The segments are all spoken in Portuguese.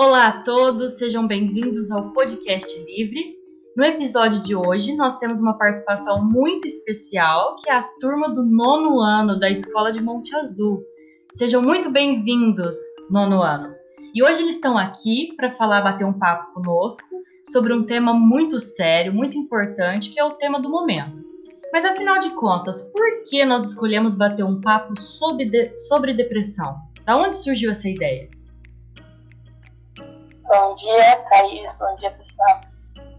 Olá a todos, sejam bem-vindos ao Podcast Livre. No episódio de hoje, nós temos uma participação muito especial, que é a turma do nono ano da Escola de Monte Azul. Sejam muito bem-vindos, nono ano. E hoje eles estão aqui para falar, bater um papo conosco sobre um tema muito sério, muito importante, que é o tema do momento. Mas afinal de contas, por que nós escolhemos bater um papo sobre, de, sobre depressão? Da onde surgiu essa ideia? Bom dia, Thaís. Bom dia, pessoal.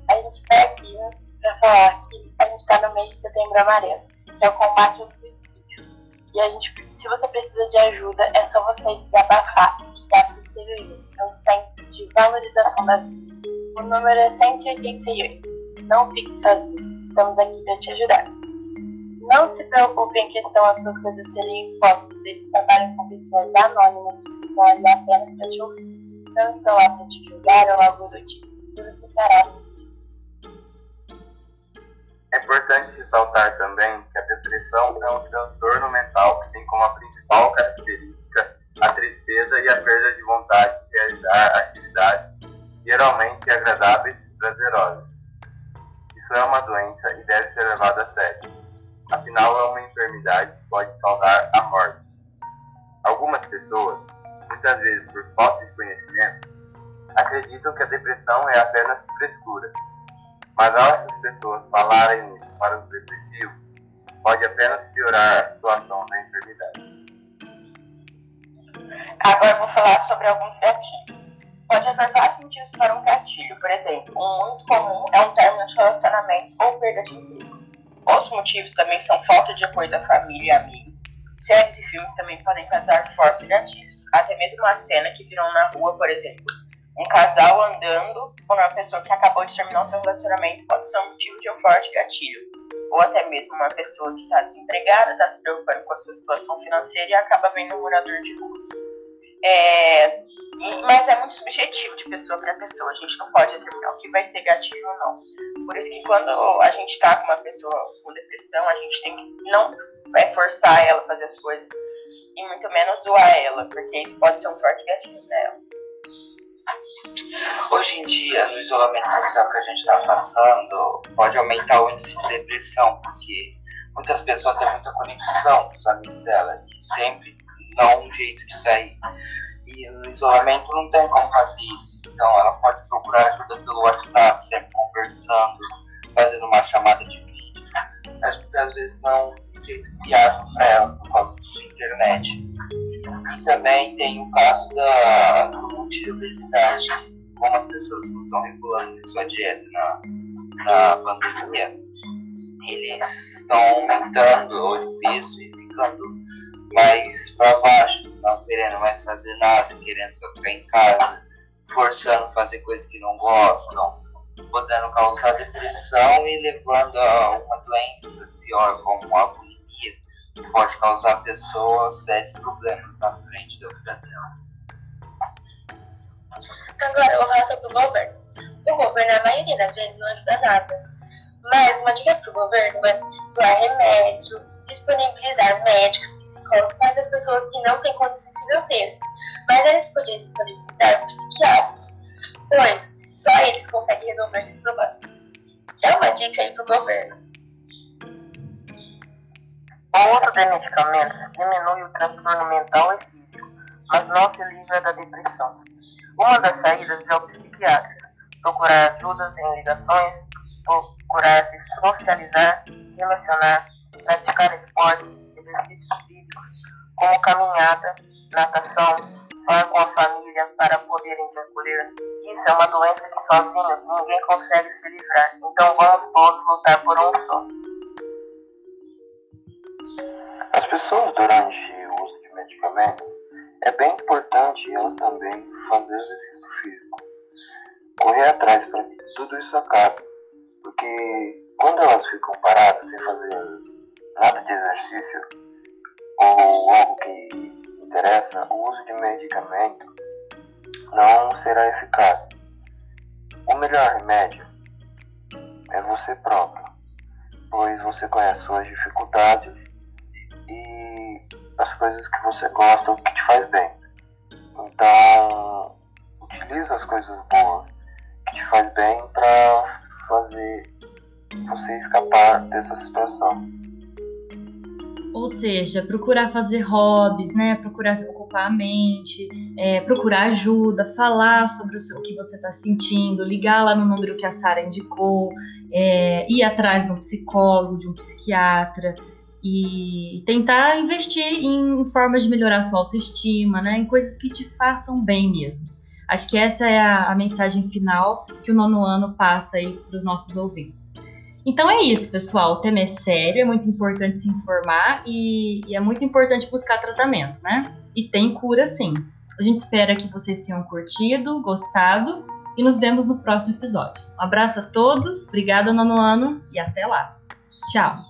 A gente está aqui né, para falar que a gente está no mês de setembro amarelo, que é o combate ao suicídio. E a gente, se você precisa de ajuda, é só você desabafar e ligar para o CVV, que é o Centro de Valorização da Vida. O número é 188. Não fique sozinho. Estamos aqui para te ajudar. Não se preocupe em questão as suas coisas serem expostas. Eles trabalham com pessoas anônimas que ali apenas para te ouvir não estou para te julgar ou algo do tipo. Tudo ficará. É importante ressaltar também que a depressão é um transtorno mental que tem como a principal característica a tristeza e a perda de vontade de realizar atividades geralmente agradáveis e prazerosas. Isso é uma doença e deve ser levada a sério. Afinal, é uma enfermidade que pode causar a morte. Algumas pessoas muitas vezes por falta de conhecimento, acreditam que a depressão é apenas frescura. Mas ao essas pessoas falarem isso para os depressivos, pode apenas piorar a situação da enfermidade. Agora vou falar sobre alguns gatilhos. Pode vários motivos para um gatilho. Por exemplo, um muito comum é um término de relacionamento ou perda de emprego. Outros motivos também são falta de apoio da família e amigos. Séries e filmes também podem causar fortes gatilhos até mesmo uma cena que viram na rua, por exemplo, um casal andando com uma pessoa que acabou de terminar o seu relacionamento pode ser um motivo de um forte gatilho. Ou até mesmo uma pessoa que está desempregada, está se preocupando com a sua situação financeira e acaba vendo um morador de rua. É, mas é muito subjetivo de pessoa para pessoa. A gente não pode determinar o que vai ser gatilho ou não. Por isso que quando a gente está com uma pessoa com depressão, a gente tem que não é, forçar ela a fazer as coisas e muito menos zoar ela, porque isso pode ser um forte gatilho dela. Hoje em dia, no isolamento social que a gente está passando, pode aumentar o índice de depressão, porque muitas pessoas têm muita conexão com os amigos dela e sempre dão um jeito de sair. E no isolamento não tem como fazer isso. Então ela pode procurar ajuda pelo WhatsApp, sempre conversando, fazendo uma chamada de vídeo. Mas muitas vezes não jeito fiável para ela por causa da sua internet. E também tem o caso da, do multi-obesidade, como as pessoas não estão regulando sua dieta na, na pandemia, eles estão aumentando o peso e ficando mais para baixo, não querendo mais fazer nada, querendo só ficar em casa, forçando fazer coisas que não gostam, podendo causar depressão e levando a uma doença pior, como a que pode causar a pessoa sérios problemas na frente da vida dela. Agora, eu vou falar sobre o governo. O governo, na maioria das vezes, não ajuda nada. Mas uma dica para o governo é doar remédio, disponibilizar médicos, psicólogos para as pessoas que não têm condições financeiras. Mas eles podiam disponibilizar psiquiatras, pois só eles conseguem resolver esses problemas. É uma dica aí para o governo. O uso de medicamentos diminui o transtorno mental e físico, mas não se livra da depressão. Uma das saídas é o psiquiatra, procurar ajudas em ligações, procurar se socializar, relacionar, praticar esportes, exercícios físicos, como caminhada, natação, falar com a família para poderem te acolher. Isso é uma doença que sozinhos ninguém consegue se livrar, então vamos todos lutar por um só. Pessoas, durante o uso de medicamentos, é bem importante elas também fazer exercício físico. Correr atrás para que tudo isso acabe. Porque quando elas ficam paradas sem fazer nada de exercício ou algo que interessa, o uso de medicamento não será eficaz. O melhor remédio é você próprio, pois você conhece suas dificuldades as coisas que você gosta, o que te faz bem. Então, utiliza as coisas boas que te faz bem para fazer você escapar dessa situação. Ou seja, procurar fazer hobbies, né? Procurar ocupar a mente, é, procurar ajuda, falar sobre o, seu, o que você está sentindo, ligar lá no número que a Sara indicou, é, ir atrás de um psicólogo, de um psiquiatra e tentar investir em formas de melhorar sua autoestima, né? Em coisas que te façam bem mesmo. Acho que essa é a, a mensagem final que o nono ano passa aí para os nossos ouvintes. Então é isso, pessoal. O tema é sério, é muito importante se informar e, e, é muito importante buscar tratamento, né? E tem cura sim. A gente espera que vocês tenham curtido, gostado e nos vemos no próximo episódio. Um abraço a todos, obrigada, nono ano, e até lá. Tchau!